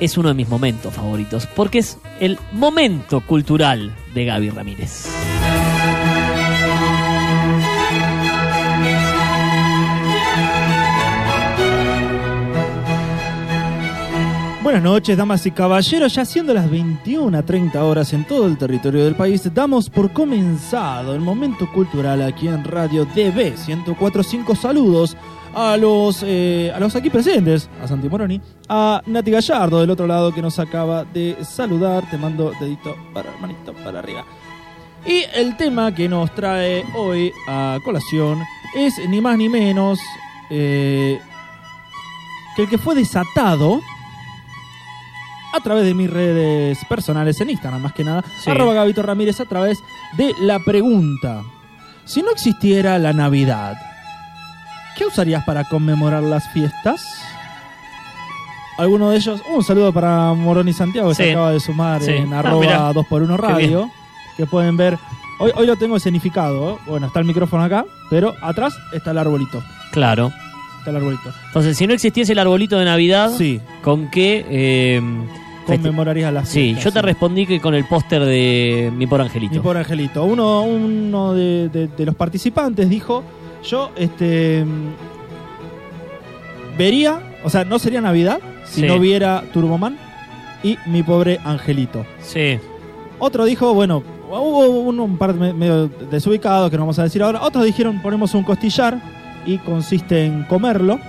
es uno de mis momentos favoritos, porque es el momento cultural de Gaby Ramírez. Buenas noches, damas y caballeros. Ya siendo las 21 a 30 horas en todo el territorio del país, damos por comenzado el momento cultural aquí en Radio DB 1045. Saludos a los, eh, a los aquí presentes, a Santi Moroni, a Nati Gallardo del otro lado que nos acaba de saludar. Te mando dedito para manito para arriba. Y el tema que nos trae hoy a colación es ni más ni menos eh, que el que fue desatado a través de mis redes personales en Instagram, más que nada, Sí. arroba Gabito Ramírez, a través de la pregunta. Si no existiera la Navidad, ¿qué usarías para conmemorar las fiestas? Alguno de ellos, un saludo para Morón y Santiago, que Sí. se acaba de sumar Sí. en Ah, arroba mirá. 2x1 Qué Radio, que pueden ver. Hoy, hoy lo tengo escenificado, ¿eh? bueno, está el micrófono acá, pero atrás está el arbolito. Claro. Está el arbolito. Entonces, si no existiese el arbolito de Navidad, Sí, ¿con qué? eh, conmemorarías las Sí, fiestas. yo te respondí que con el póster de Mi Por Angelito. Mi pobre angelito. Uno, uno de, de- de los participantes dijo, yo este vería, o sea, no sería Navidad si Sí. no viera Turboman y mi pobre angelito. Sí, Otro dijo, bueno, hubo un, un par me- medio desubicados que no vamos a decir ahora. Otros dijeron, ponemos un costillar y consiste en comerlo.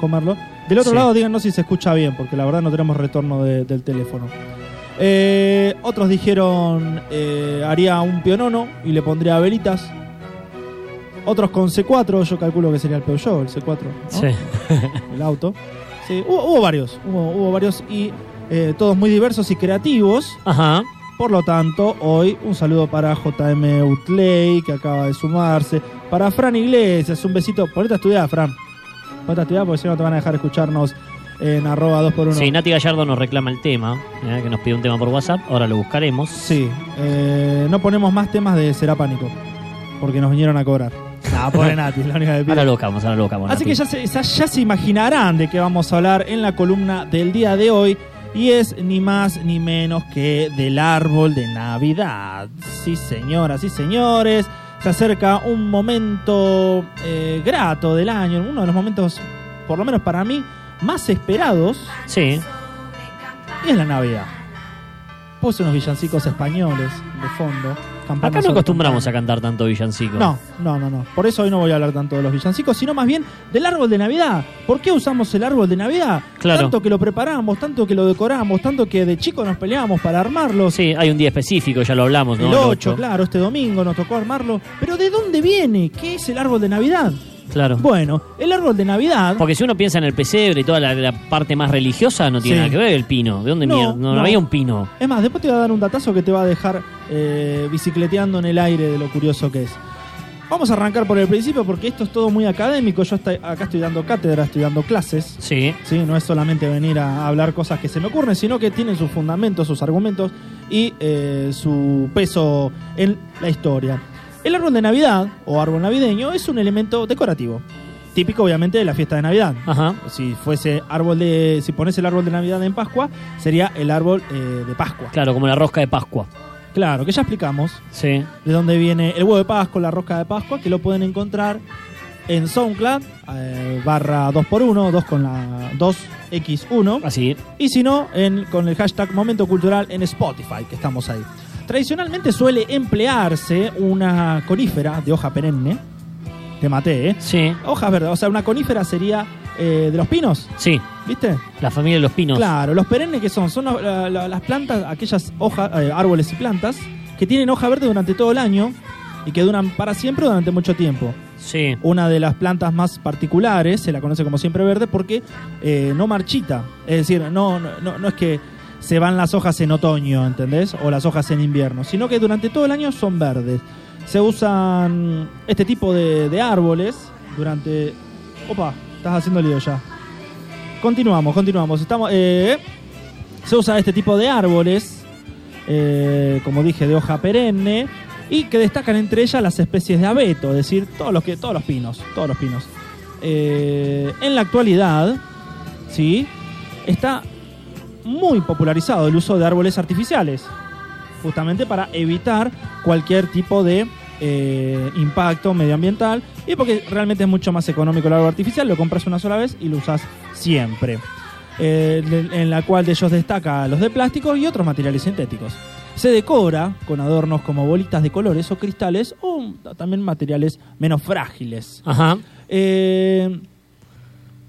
Comerlo. Del otro Sí. lado, díganos si se escucha bien, porque la verdad no tenemos retorno de- del teléfono. Eh, otros dijeron, eh, haría un pionono y le pondría velitas. Otros con C4, yo calculo que sería el Peugeot, el C4, ¿no? sí. el auto. Sí, hubo, hubo varios, hubo, hubo varios y eh, todos muy diversos y creativos. Ajá. Por lo tanto, hoy un saludo para JM Utley, que acaba de sumarse. Para Fran Iglesias, un besito. Ponete a estudiar, Fran. Ponete a estudiar porque si no te van a dejar escucharnos en arroba 2x1. Sí, Nati Gallardo nos reclama el tema, eh, que nos pide un tema por WhatsApp. Ahora lo buscaremos. Sí, eh, no ponemos más temas de Será Pánico, porque nos vinieron a cobrar. No, pobre Nati, es la única que pide. Ahora lo buscamos, ahora lo buscamos. Así Nati. que ya se, ya- ya se imaginarán de qué vamos a hablar en la columna del día de hoy. Y es ni más ni menos que del árbol de Navidad. Sí, señoras y señores. Se acerca un momento eh, grato del año, uno de los momentos, por lo menos para mí, más esperados. Sí, Y es la Navidad. Puse unos villancicos españoles de fondo. Acá no acostumbramos a cantar tanto villancico. No, no, no, no. Por eso hoy no voy a hablar tanto de los villancicos, sino más bien del árbol de Navidad. ¿Por qué usamos el árbol de Navidad? Claro. Tanto que lo preparamos, tanto que lo decoramos, tanto que de chico nos peleábamos para armarlo. Sí, hay un día específico, ya lo hablamos, ¿no? el El 8, ocho. claro, este domingo nos tocó armarlo. Pero ¿de dónde viene? ¿Qué es el árbol de Navidad? Claro. Bueno, el árbol de Navidad. Porque si uno piensa en el pesebre y toda la, la parte más religiosa, no tiene Sí. nada que ver el pino. ¿De dónde No, mierda? No, había un pino. Es más, después te voy a dar un datazo que te va a dejar eh, bicicleteando en el aire de lo curioso que es. Vamos a arrancar por el principio porque esto es todo muy académico. Yo acá estoy dando cátedra, estoy dando clases. Sí, ¿sí? No es solamente venir a hablar cosas que se me ocurren, sino que tienen sus fundamentos, sus argumentos y eh, su peso en la historia. El árbol de Navidad o árbol navideño es un elemento decorativo, típico obviamente de la fiesta de Navidad. ajá. Si fuese árbol de, si pones el árbol de Navidad en Pascua, sería el árbol eh, de Pascua. Claro, como la rosca de Pascua. Claro, que ya explicamos Sí. de dónde viene el huevo de Pascua, la rosca de Pascua, que lo pueden encontrar en SoundCloud, eh, barra 2x1, 2 con la 2x1. Así. Y si no, en, con el hashtag Momento Cultural en Spotify, que estamos ahí. Tradicionalmente suele emplearse una conífera de hoja perenne. Te maté, ¿eh? Sí. Hojas verdes. O sea, una conífera sería eh, de los pinos, Sí. ¿viste? La familia de los pinos. Claro, los perennes que son, son los- la- la- las plantas, aquellas hojas, eh, árboles y plantas que tienen hoja verde durante todo el año y que duran para siempre durante mucho tiempo. Sí. Una de las plantas más particulares, se la conoce como siempre verde, porque eh, no marchita. Es decir, no, no, no- no es que se van las hojas en otoño, ¿entendés? O las hojas en invierno, sino que durante todo el año son verdes. Se usan este tipo de, árboles durante... Opa, estás haciendo lío ya. Continuamos, continuamos. Estamos, eh, se usa este tipo de árboles, eh, como dije, de hoja perenne, y que destacan entre ellas las especies de abeto, es decir, todos los, que, todos los pinos, todos los pinos. Eh, en la actualidad, ¿sí? Está muy popularizado el uso de árboles artificiales, justamente para evitar cualquier tipo de eh, impacto medioambiental y porque realmente es mucho más económico el árbol artificial, lo compras una sola vez y lo usas siempre. Eh, en la cual de ellos destaca los de plástico y otros materiales sintéticos. Se decora con adornos como bolitas de colores o cristales o también materiales menos frágiles. Ajá. Eh,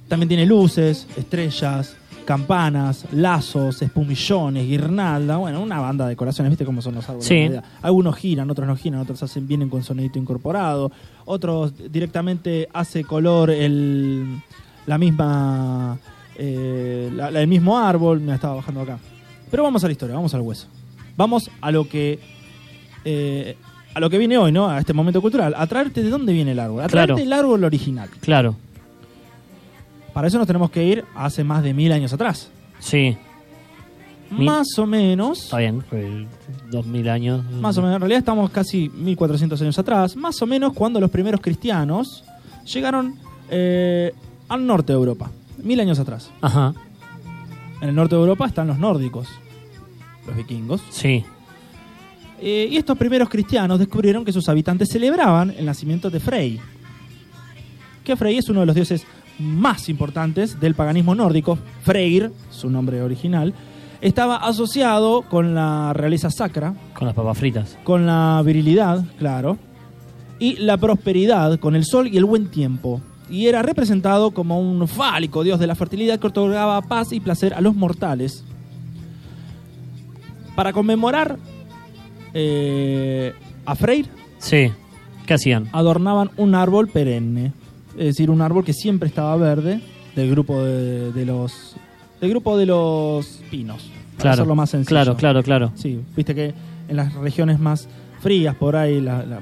también tiene luces, estrellas, campanas, lazos, espumillones, guirnalda. Bueno, una banda de decoraciones, ¿viste cómo son los árboles? Sí. Algunos giran, otros no giran, otros hacen vienen con sonidito incorporado, otros directamente hace color el, la misma, eh, la- la- el mismo árbol. Me estaba bajando acá. Pero vamos a la historia, vamos al hueso. Vamos a lo que eh, a lo que viene hoy, ¿no? A este momento cultural. A traerte de dónde viene el árbol. A Claro. traerte el árbol original. Claro. Para eso nos tenemos que ir hace más de mil años atrás. Sí. Mil. Más o menos. Está bien. pues, Dos mil años. Más o menos. En realidad estamos casi 1400 años atrás. Más o menos cuando los primeros cristianos llegaron eh, al norte de Europa. Mil años atrás. Ajá. En el norte de Europa están los nórdicos. Los vikingos. Sí. Eh, y estos primeros cristianos descubrieron que sus habitantes celebraban el nacimiento de Frey. Que Frey es uno de los dioses más importantes del paganismo nórdico. Freyr, su nombre original, estaba asociado con la realeza sacra, Con las papas fritas. con la virilidad, claro, y la prosperidad, con el sol y el buen tiempo. Y era representado como un fálico dios de la fertilidad que otorgaba paz y placer a los mortales. Para conmemorar eh, a Freyr, Sí. ¿Qué hacían? adornaban un árbol perenne, es decir, un árbol que siempre estaba verde del grupo de, de los del grupo de los pinos. Para Claro. más sencillo. Claro, claro, claro. Sí, viste que en las regiones más frías por ahí la- la-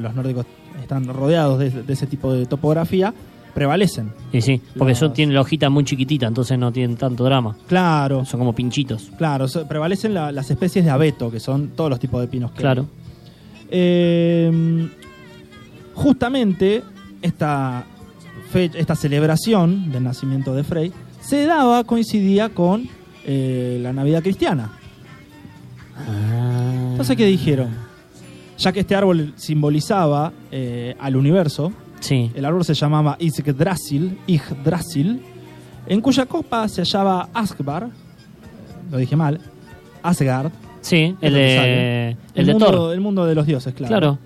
los nórdicos están rodeados de, de ese tipo de topografía, prevalecen. Y sí, porque Las- eso tiene la hojita muy chiquitita, entonces no tienen tanto drama. Claro, Son como pinchitos. claro, so- prevalecen la- las especies de abeto, que son todos los tipos de pinos que hay. Claro. Eh, justamente esta, fe- esta celebración del nacimiento de Frey se daba, coincidía con eh, la Navidad cristiana. Ah. Entonces, ¿qué dijeron? Ya que este árbol simbolizaba eh, al universo, Sí. el árbol se llamaba Yggdrasil, Yggdrasil, en cuya copa se hallaba Asgard, lo dije mal, Asgard, Sí, el de, el de mundo, Thor. el mundo de los dioses, claro. Claro.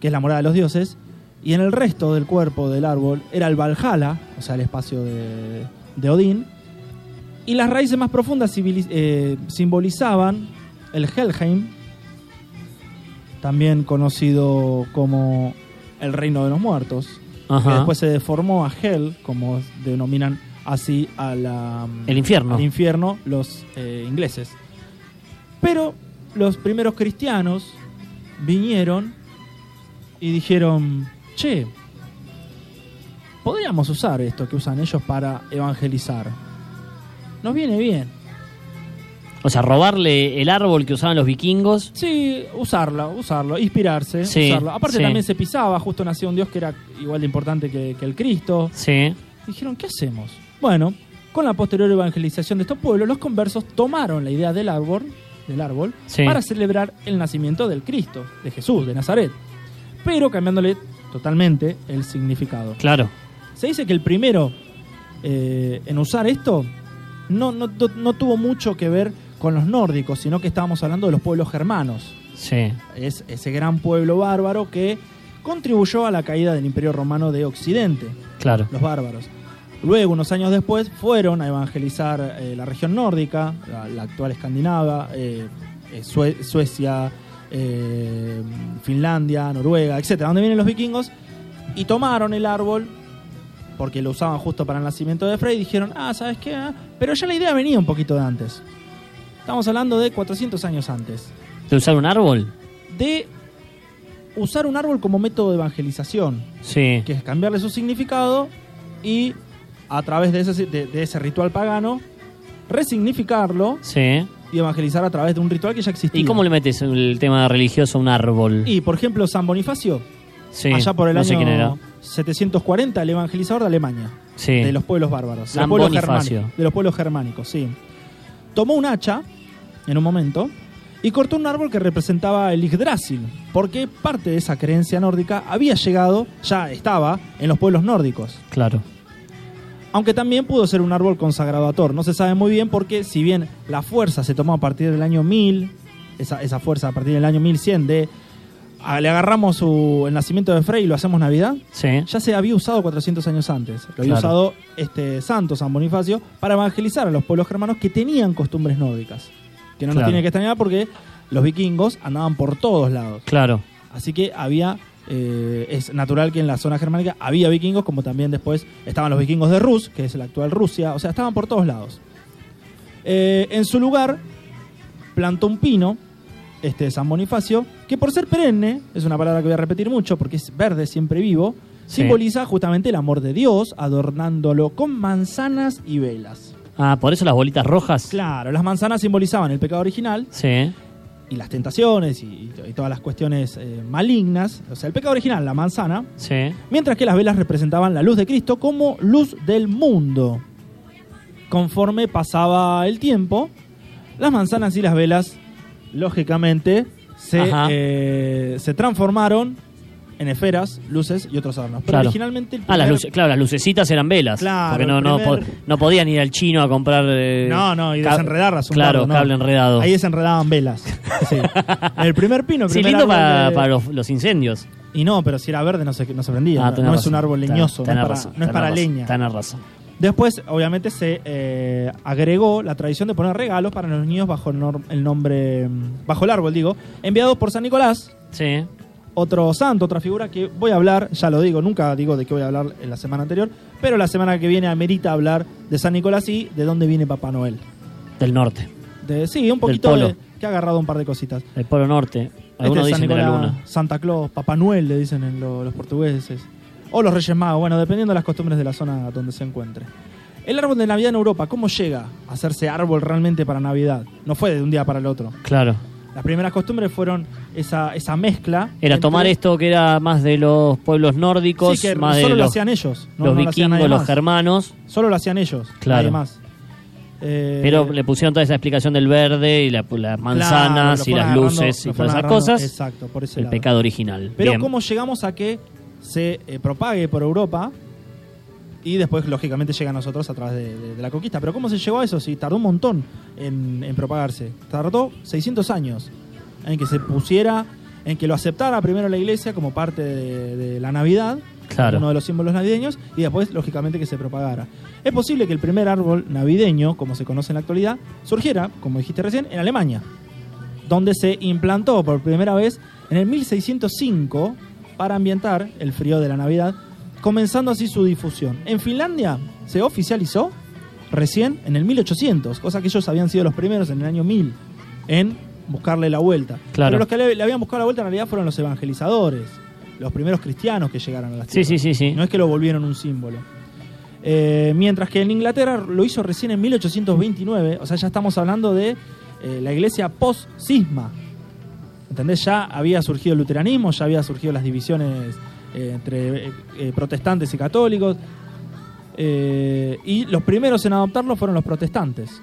Que es la morada de los dioses. Y en el resto del cuerpo del árbol era el Valhalla, o sea, el espacio de, de Odín. Y las raíces más profundas eh, simbolizaban el Helheim, también conocido como el reino de los muertos, que después se deformó a Hell, como denominan así a la, El infierno. al infierno los eh, ingleses. Pero los primeros cristianos vinieron y dijeron, che, podríamos usar esto que usan ellos para evangelizar. Nos viene bien. O sea, robarle el árbol que usaban los vikingos. Sí, usarlo, usarlo, inspirarse, Sí, usarlo. Aparte sí. también se pisaba, justo nació un dios que era igual de importante que, que el Cristo. Sí. Dijeron, ¿qué hacemos? Bueno, con la posterior evangelización de estos pueblos, los conversos tomaron la idea del árbol, del árbol Sí. para celebrar el nacimiento del Cristo, de Jesús, de Nazaret, pero cambiándole totalmente el significado. Claro. Se dice que el primero eh, en usar esto no, no, no- tuvo mucho que ver con los nórdicos, sino que estábamos hablando de los pueblos germanos. Sí. Es ese gran pueblo bárbaro que contribuyó a la caída del Imperio Romano de Occidente Claro. los bárbaros. Luego, unos años después, fueron a evangelizar eh, la región nórdica, la, la actual Escandinava, eh, eh, Sue- Suecia, eh, Finlandia, Noruega, etcétera, donde vienen los vikingos, y tomaron el árbol porque lo usaban justo para el nacimiento de Frey y dijeron, ah, ¿sabes qué? Ah, Pero ya la idea venía un poquito de antes. Estamos hablando de 400 años antes. ¿De usar un árbol? De usar un árbol como método de evangelización Sí. que es cambiarle su significado y a través de ese, de, de ese ritual pagano resignificarlo Sí. Y evangelizar a través de un ritual que ya existía. ¿Y cómo le metes el tema religioso a un árbol? Y, por ejemplo, San Bonifacio, Sí. allá por el no sé quién era. año 740, el evangelizador de Alemania, Sí. de los pueblos bárbaros, de los pueblos, de los pueblos germánicos, sí. tomó un hacha en un momento y cortó un árbol que representaba el Yggdrasil, porque parte de esa creencia nórdica había llegado, ya estaba, en los pueblos nórdicos. Claro. Aunque también pudo ser un árbol consagrado a Thor. No se sabe muy bien porque si bien la fuerza se tomó a partir del año 1000, esa, esa fuerza a partir del año 1100 de... a- le agarramos su- el nacimiento de Frey y lo hacemos Navidad, Sí. ya se había usado 400 años antes. Lo había Claro. usado este santo, San Bonifacio, para evangelizar a los pueblos germanos que tenían costumbres nórdicas. Que no nos tiene que extrañar porque los vikingos andaban por todos lados. Claro. Así que había, eh, es natural que en la zona germánica había vikingos, como también después estaban los vikingos de Rus, que es la actual Rusia, o sea, estaban por todos lados. Eh, en su lugar, plantó un pino, este San Bonifacio, que por ser perenne, es una palabra que voy a repetir mucho porque es verde, siempre vivo, Sí. simboliza justamente el amor de Dios, adornándolo con manzanas y velas. Ah, por eso las bolitas rojas. Claro, las manzanas simbolizaban el pecado original Sí. Y las tentaciones y, y todas las cuestiones eh, malignas, o sea, el pecado original, la manzana, Sí. mientras que las velas representaban la luz de Cristo como luz del mundo. Conforme pasaba el tiempo, las manzanas y las velas, lógicamente, se, eh, se transformaron en esferas, luces y otros adornos. Pero Claro. originalmente el Ah, las primer- luces, claro, las lucecitas eran velas. Claro, porque no, primer- podían ir al chino a comprar. eh, No, no, y desenredarlas. un Claro, no. cable enredado. Ahí desenredaban velas. Sí. El primer pino, el Sí, primer lindo para, de- para los, los incendios. Y no, pero si era verde no se, no se prendía. Ah, no, es un árbol leñoso, no es para, no es para leña. Tenés razón. Después, obviamente, se eh, agregó la tradición de poner regalos para los niños bajo el, el nombre, mm, bajo el árbol, digo, enviados por San Nicolás, Sí. Otro santo, otra figura que voy a hablar, ya lo digo, nunca digo de qué voy a hablar en la semana anterior, pero la semana que viene amerita hablar de San Nicolás y de dónde viene Papá Noel. Del norte. De, sí, un poquito de, que ha agarrado un par de cositas. Del polo norte. Algunos Este es San dicen la Nicolás, luna. Santa Claus, Papá Noel le dicen en lo- los portugueses. O los Reyes Magos, bueno, dependiendo de las costumbres de la zona donde se encuentre. El árbol de Navidad en Europa, ¿cómo llega a hacerse árbol realmente para Navidad? No fue de un día para el otro. Claro. Las primeras costumbres fueron esa, esa mezcla. Era entre- tomar esto que era más de los pueblos nórdicos, Sí, que más de solo lo los, hacían ellos. No, los no lo vikingos, los germanos. Solo lo hacían ellos, Claro. nadie más. Eh, Pero le pusieron toda esa explicación del verde y la- las manzanas y las luces y todas esas cosas. Exacto, por ese El lado. pecado original. Pero Bien. ¿cómo llegamos a que se eh, propague por Europa y después, lógicamente, llega a nosotros a través de, de- de la conquista? Pero ¿cómo se llegó a eso? Si tardó un montón en, en propagarse. Tardó 600 años en que se pusiera, en que lo aceptara primero la iglesia como parte de, de la Navidad, Claro. uno de los símbolos navideños, y después, lógicamente, que se propagara. Es posible que el primer árbol navideño, como se conoce en la actualidad, surgiera, como dijiste recién, en Alemania donde se implantó por primera vez en el 1605 para ambientar el frío de la Navidad, comenzando así su difusión. En Finlandia se oficializó recién en el 1800, cosa que ellos habían sido los primeros en el año 1000 en buscarle la vuelta. Claro. Pero los que le, le habían buscado la vuelta en realidad fueron los evangelizadores, los primeros cristianos que llegaron a las Sí, tierras. sí, sí, sí. No es que lo volvieron un símbolo. Eh, mientras que en Inglaterra lo hizo recién en 1829, o sea, ya estamos hablando de eh, la iglesia post-cisma. ¿Entendés? Ya había surgido el luteranismo, ya había surgido las divisiones eh, entre eh, protestantes y católicos. eh, y los primeros en adoptarlo fueron los protestantes.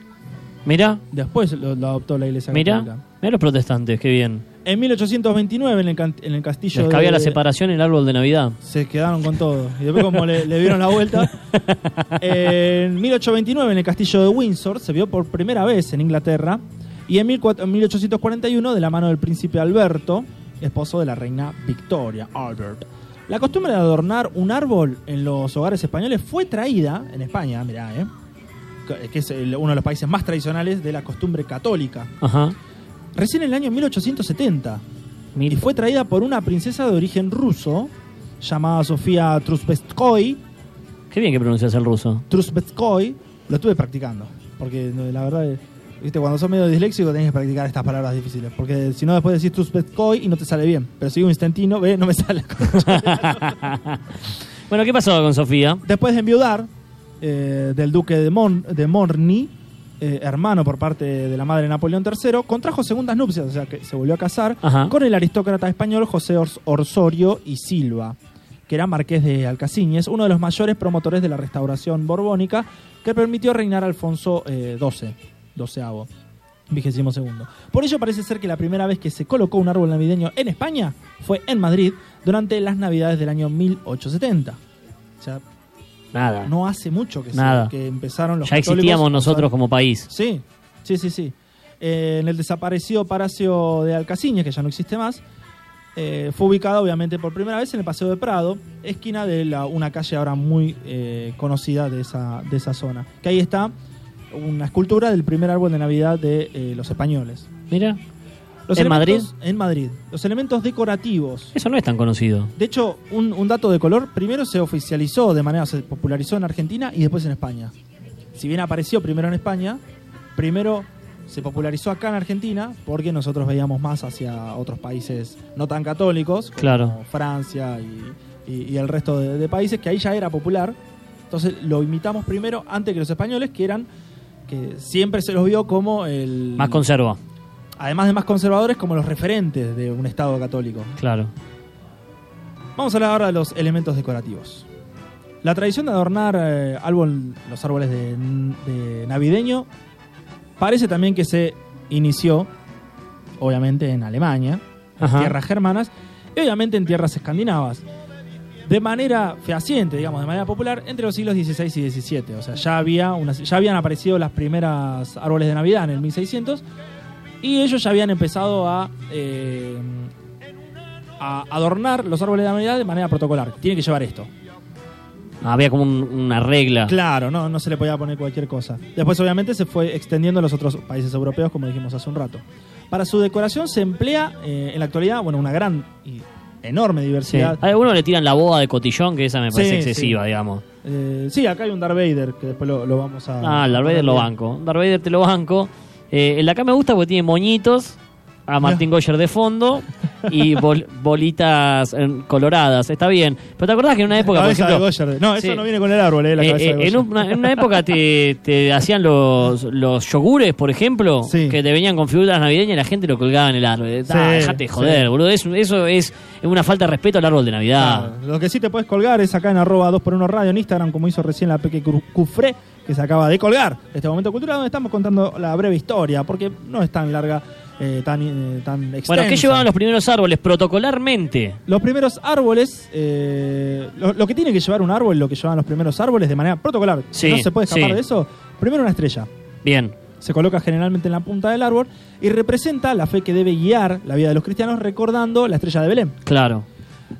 Mira, Después lo, lo adoptó la iglesia mira, católica. mira los protestantes, qué bien. En 1829, en el, can- en el castillo Les cabía de- la separación en el árbol de Navidad. Se quedaron con todo. Y después como le, le dieron la vuelta. En 1829 en el castillo de Windsor se vio por primera vez en Inglaterra. Y en 14- en 1841 de la mano del príncipe Alberto, esposo de la reina Victoria, Albert. La costumbre de adornar un árbol en los hogares españoles fue traída en España, mirá, ¿eh? que es uno de los países más tradicionales de la costumbre católica. Ajá. Recién en el año 1870 y fue traída por una princesa de origen ruso llamada Sofía Trubetskoy. Qué bien que pronuncias el ruso. Trubetskoy, lo estuve practicando, porque la verdad, es- viste, cuando sos medio disléxico tenés que practicar estas palabras difíciles, porque si no después decís Trubetskoy y no te sale bien, pero si digo instantino, ve, no me sale. bueno, ¿qué pasó con Sofía? Después de enviudar eh, del duque de, Mon- de Morny, eh, hermano por parte de la madre de Napoleón III, contrajo segundas nupcias, o sea que se volvió a casar Ajá. con el aristócrata español José Ors- Orsorio y Silva, que era marqués de Alcaciñes, uno de los mayores promotores de la restauración borbónica que permitió reinar a Alfonso eh, XII. Doceavo, vigésimo segundo. Por ello parece ser que la primera vez que se colocó un árbol navideño en España fue en Madrid durante las navidades del año 1870. O sea, Nada. no hace mucho que, se- Nada. que empezaron los ya existíamos nosotros como país. Sí, sí, sí, sí. Eh, en el desaparecido Palacio de Alcaciñes, que ya no existe más, eh, fue ubicado obviamente por primera vez en el Paseo de Prado, esquina de la- una calle ahora muy eh, conocida de esa, de esa zona. Que ahí está una escultura del primer árbol de Navidad de eh, los españoles. Mira, Los ¿En elementos- En Madrid. Los elementos decorativos. eso no es tan conocido. De hecho, un, un dato de color, primero se oficializó de manera, se popularizó en Argentina y después en España. Si bien apareció primero en España, primero se popularizó acá en Argentina porque nosotros veíamos más hacia otros países no tan católicos, como Claro. Francia y, y- y el resto de, de países, que ahí ya era popular. Entonces lo imitamos primero antes que los españoles, que eran, que siempre se los vio como el... Más conserva, además de más conservadores, como los referentes de un Estado católico. claro. Vamos a hablar ahora de los elementos decorativos. La tradición de adornar eh, árbol- los árboles de, de navideño parece también que se inició, obviamente, en Alemania, en Ajá. tierras germanas, y obviamente en tierras escandinavas. De manera fehaciente, digamos, de manera popular, entre los siglos XVI y XVII. O sea, ya, había una- ya habían aparecido las primeras árboles de Navidad en el 1600 y ellos ya habían empezado a, eh, a adornar los árboles de Navidad de manera protocolar. Tienen que llevar esto. Había como un- una regla. Claro, no, no se le podía poner cualquier cosa. Después, obviamente, se fue extendiendo a los otros países europeos, como dijimos hace un rato. Para su decoración se emplea eh, en la actualidad, bueno, una gran y enorme Sí. diversidad. A algunos le tiran la boda de cotillón, que esa me parece Sí, excesiva, sí. digamos. Eh, sí, acá hay un Darth Vader, que después lo, lo vamos a... Ah, el Darth Vader lo banco. Darth Vader te lo banco. Eh, el de acá me gusta porque tiene moñitos, a Martín Goyer de fondo y bol- bolitas eh, coloradas. Está bien. Pero te acordás que en una época, por Cabeza ejemplo, Goyer. No, eso Sí. no viene con el árbol, eh, la eh, cabeza eh, de en, una, en una época te, te hacían los, los yogures, por ejemplo, Sí. que te venían con figuras navideñas y la gente lo colgaba en el árbol. Ah, Sí, dejate de joder, boludo. Eso, eso es una falta de respeto al árbol de Navidad. Claro, Lo que sí te puedes colgar es acá en arroba 2x1 radio en Instagram, como hizo recién la Peque Cufré, que se acaba de colgar este momento cultural, donde estamos contando la breve historia, porque no es tan larga, eh, tan, eh, tan extensa. Bueno, ¿qué llevaban los primeros árboles protocolarmente? Los primeros árboles, eh, lo, lo que tiene que llevar un árbol, lo que llevan los primeros árboles de manera protocolar, Sí, no se puede escapar sí. de eso, primero una estrella. Bien, Se coloca generalmente en la punta del árbol y representa la fe que debe guiar la vida de los cristianos recordando la estrella de Belén. claro.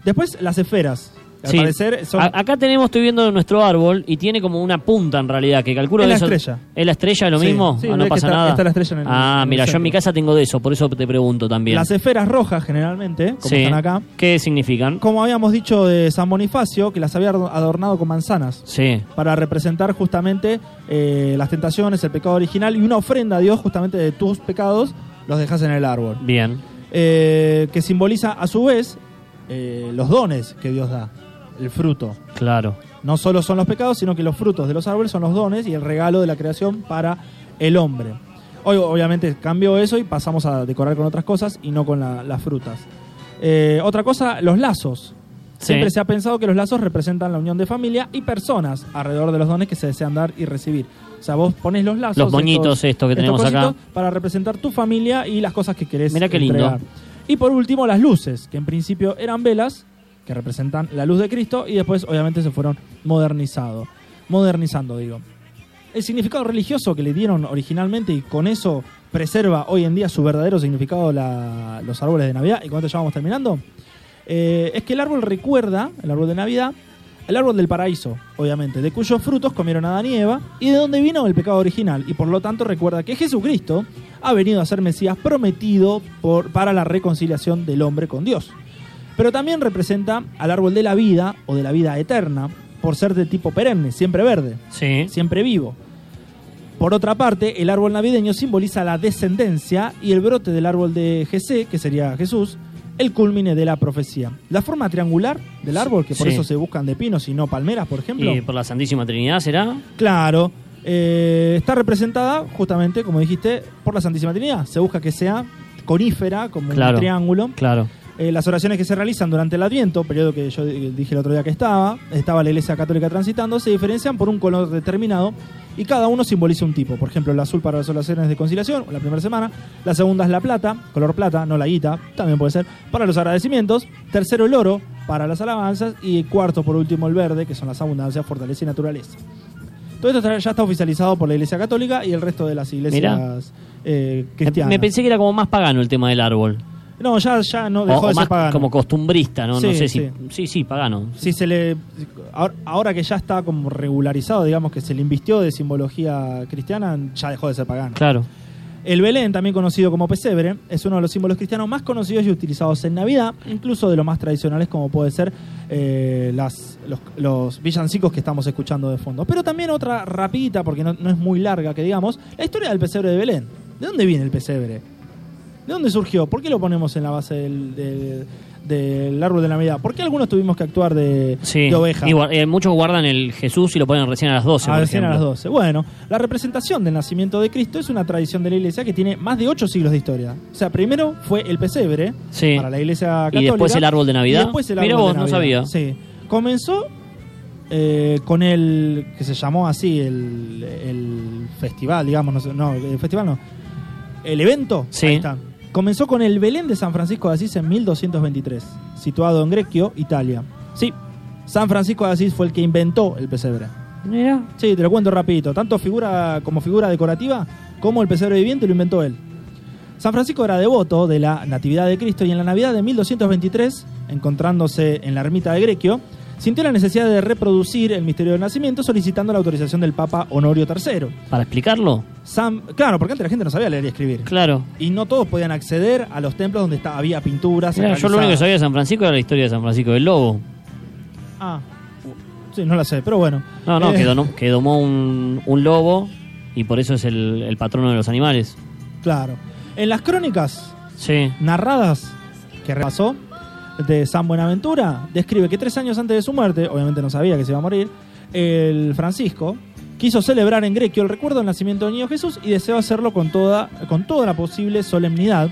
Después las esferas. Al Sí. parecer son... A- acá tenemos, estoy viendo nuestro árbol y tiene como una punta en realidad, que calculo Es la eso- estrella. ¿Es la estrella lo mismo? sí, Ah, no pasa está- nada. está la estrella en el- ah, en mira, yo en mi casa tengo de eso, por eso te pregunto también. Las esferas rojas generalmente, como están acá. ¿Qué significan? Como habíamos dicho de San Bonifacio, que las había adornado con manzanas. Sí, Para representar justamente eh, las tentaciones, el pecado original y una ofrenda a Dios justamente de tus pecados, los dejas en el árbol. bien. Eh, que simboliza a su vez eh, los dones que Dios da, el fruto. Claro. No solo son los pecados, sino que los frutos de los árboles son los dones y el regalo de la creación para el hombre. Hoy obviamente cambió eso y pasamos a decorar con otras cosas y no con la- las frutas. Eh, otra cosa, los lazos. Siempre Sí. se ha pensado que los lazos representan la unión de familia y personas alrededor de los dones que se desean dar y recibir. O sea, vos pones los lazos. Los moñitos estos que tenemos acá. Para representar tu familia y las cosas que querés Mirá qué lindo. entregar. Y por último, las luces, que en principio eran velas, que representan la luz de Cristo, y después obviamente se fueron modernizado, modernizando, digo. El significado religioso que le dieron originalmente y con eso preserva hoy en día su verdadero significado los árboles de Navidad, y con esto ya vamos terminando, eh, es que el árbol recuerda, el árbol de Navidad, el árbol del paraíso, obviamente, de cuyos frutos comieron Adán y Eva, y de donde vino el pecado original, y por lo tanto recuerda que Jesucristo ha venido a ser Mesías prometido por, para la reconciliación del hombre con Dios. Pero también representa al árbol de la vida o de la vida eterna, por ser de tipo perenne, siempre verde, Sí. siempre vivo. Por otra parte, el árbol navideño simboliza la descendencia y el brote del árbol de Jesé, que sería Jesús, el culmine de la profecía. La forma triangular del árbol, que por Sí. eso se buscan de pinos y no palmeras, por ejemplo, ¿Y por la Santísima Trinidad será? claro, eh, está representada justamente, como dijiste, por la Santísima Trinidad. Se busca que sea conífera, como Claro. un triángulo. Claro. Eh, las oraciones que se realizan durante el Adviento, periodo que yo di- dije el otro día que estaba, estaba la Iglesia Católica transitando, se diferencian por un color determinado y cada uno simboliza un tipo. Por ejemplo, el azul para las oraciones de conciliación, la primera semana. La segunda es la plata, color plata, no la guita, también puede ser, para los agradecimientos. Tercero, el oro, para las alabanzas. Y cuarto, por último, el verde, que son las abundancias, fortaleza y naturaleza. Todo esto ya está oficializado por la Iglesia Católica y el resto de las iglesias eh, cristianas. Me pensé que era como más pagano el tema del árbol. No, ya, ya no O, dejó o de ser más pagano. como costumbrista, ¿no? no Sí, sé si. sí. Sí, sí, pagano. si se le ahora, ahora que ya está como regularizado, digamos que se le invistió de simbología cristiana, ya dejó de ser pagano. Claro. El Belén, también conocido como pesebre, es uno de los símbolos cristianos más conocidos y utilizados en Navidad, incluso de los más tradicionales como puede ser eh, las, los, los villancicos que estamos escuchando de fondo. Pero también otra rapidita, porque no, no es muy larga que digamos, la historia del pesebre de Belén. ¿De dónde viene el pesebre? ¿De dónde surgió? ¿Por qué lo ponemos en la base del, del- del árbol de Navidad? ¿Por qué algunos tuvimos que actuar de, Sí. de oveja? Y eh, muchos guardan el Jesús y lo ponen recién a las 12. A por recién a las 12. Bueno, la representación del nacimiento de Cristo es una tradición de la iglesia que tiene más de 8 siglos de historia. O sea, primero fue el pesebre Sí. para la iglesia Y católica. después el árbol de Navidad. Y después el Mirá árbol vos, de no sabía. Sí. Comenzó eh, con el que se llamó así el, el festival, digamos, no, no, el festival no. El evento, Sí. ahí está. Comenzó con el Belén de San Francisco de Asís en 1223, situado en Greccio, Italia. Sí, San Francisco de Asís fue el que inventó el pesebre. Mira. Sí, te lo cuento rapidito. Tanto figura como figura decorativa como el pesebre viviente lo inventó él. San Francisco era devoto de la Natividad de Cristo y en la Navidad de 1223, encontrándose en la ermita de Greccio, sintió la necesidad de reproducir el misterio del nacimiento solicitando la autorización del Papa Honorio III. ¿Para explicarlo? San- claro, porque antes la gente no sabía leer y escribir. Claro. Y no todos podían acceder a los templos donde estaba- había pinturas. Yo lo único que sabía de San Francisco era la historia de San Francisco del Lobo. Ah, sí, no la sé, pero bueno. No, no, Eh, que, donó- que domó un, un lobo y por eso es el, el patrono de los animales. Claro. En las crónicas Sí. narradas que repasó de San Buenaventura, describe que tres años antes de su muerte, obviamente no sabía que se iba a morir, el Francisco quiso celebrar en Grequio el recuerdo del nacimiento del niño Jesús y deseó hacerlo con toda, con toda la posible solemnidad,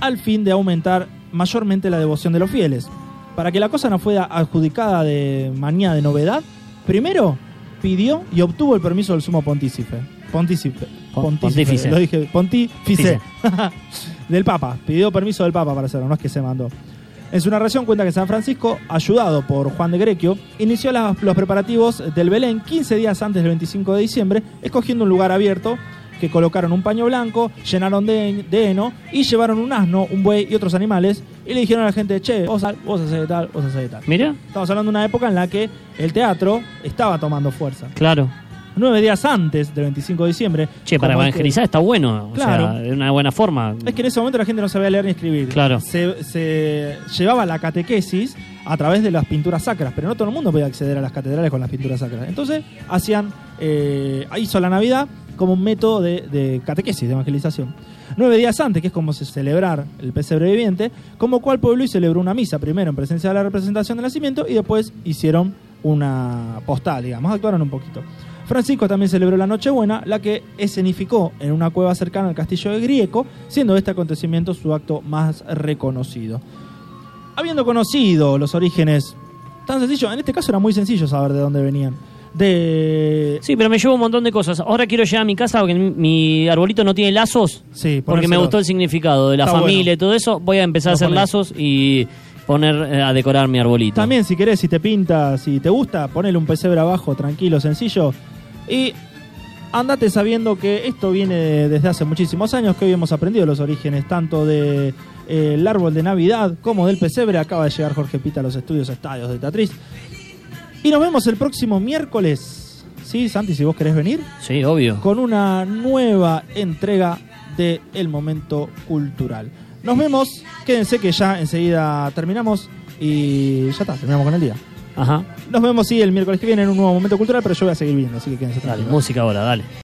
al fin de aumentar mayormente la devoción de los fieles. Para que la cosa no fuera adjudicada de manía de novedad, primero pidió y obtuvo el permiso del sumo pontífice. Pontícipe. Pon- Pontífice. pontífice. Lo dije, pontífice. del Papa. Pidió permiso del Papa para hacerlo, no es que se mandó. En su narración cuenta que San Francisco, ayudado por Juan de Grequio, inició las- los preparativos del Belén 15 días antes del 25 de diciembre, escogiendo un lugar abierto que colocaron un paño blanco, llenaron de, de heno y llevaron un asno, un buey y otros animales y le dijeron a la gente, che, vos, vos hacés de tal, vos hacés de tal. Mira. Estamos hablando de una época en la que el teatro estaba tomando fuerza. Claro. Nueve días antes del 25 de diciembre. Che, para evangelizar está bueno. Claro. O sea, de una buena forma. Es que en ese momento la gente no sabía leer ni escribir. Claro. Se, se llevaba la catequesis a través de las pinturas sacras, pero no todo el mundo podía acceder a las catedrales con las pinturas sacras. Entonces hacían, eh, hizo la Navidad como un método de, de catequesis, de evangelización. Nueve días antes, que es como se celebrar el pesebre viviente, convocó al pueblo y celebró una misa, primero en presencia de la representación del nacimiento y después hicieron una postal, digamos, actuaron un poquito. Francisco también celebró la Nochebuena, la que escenificó en una cueva cercana al castillo de Grieco, siendo este acontecimiento su acto más reconocido. Habiendo conocido los orígenes tan sencillos, en este caso era muy sencillo saber de dónde venían. De. Sí, pero me llevo un montón de cosas. Ahora quiero llegar a mi casa porque mi, arbolito no tiene lazos. Sí, Porque me gustó el significado de la Está familia bueno. y todo eso. Voy a empezar a hacer ponés. lazos y poner eh, a decorar mi arbolito. También, si querés, si te pinta, si te gusta, ponele un pesebre abajo, tranquilo, sencillo. Y andate sabiendo que esto viene desde hace muchísimos años, que hoy hemos aprendido los orígenes tanto de eh, el árbol de Navidad como del pesebre. Acaba de llegar Jorge Pita a los estudios estadios de Tatriz. Y nos vemos el próximo miércoles. Sí, Santi, si vos querés venir, Sí, obvio. con una nueva entrega de El Momento Cultural. Nos vemos, quédense que ya enseguida terminamos y ya está, terminamos con el día. Ajá. Nos vemos, sí, el miércoles que viene en un nuevo Momento Cultural, pero yo voy a seguir viendo, así que quédense Dale, tranquilos. música ahora, dale.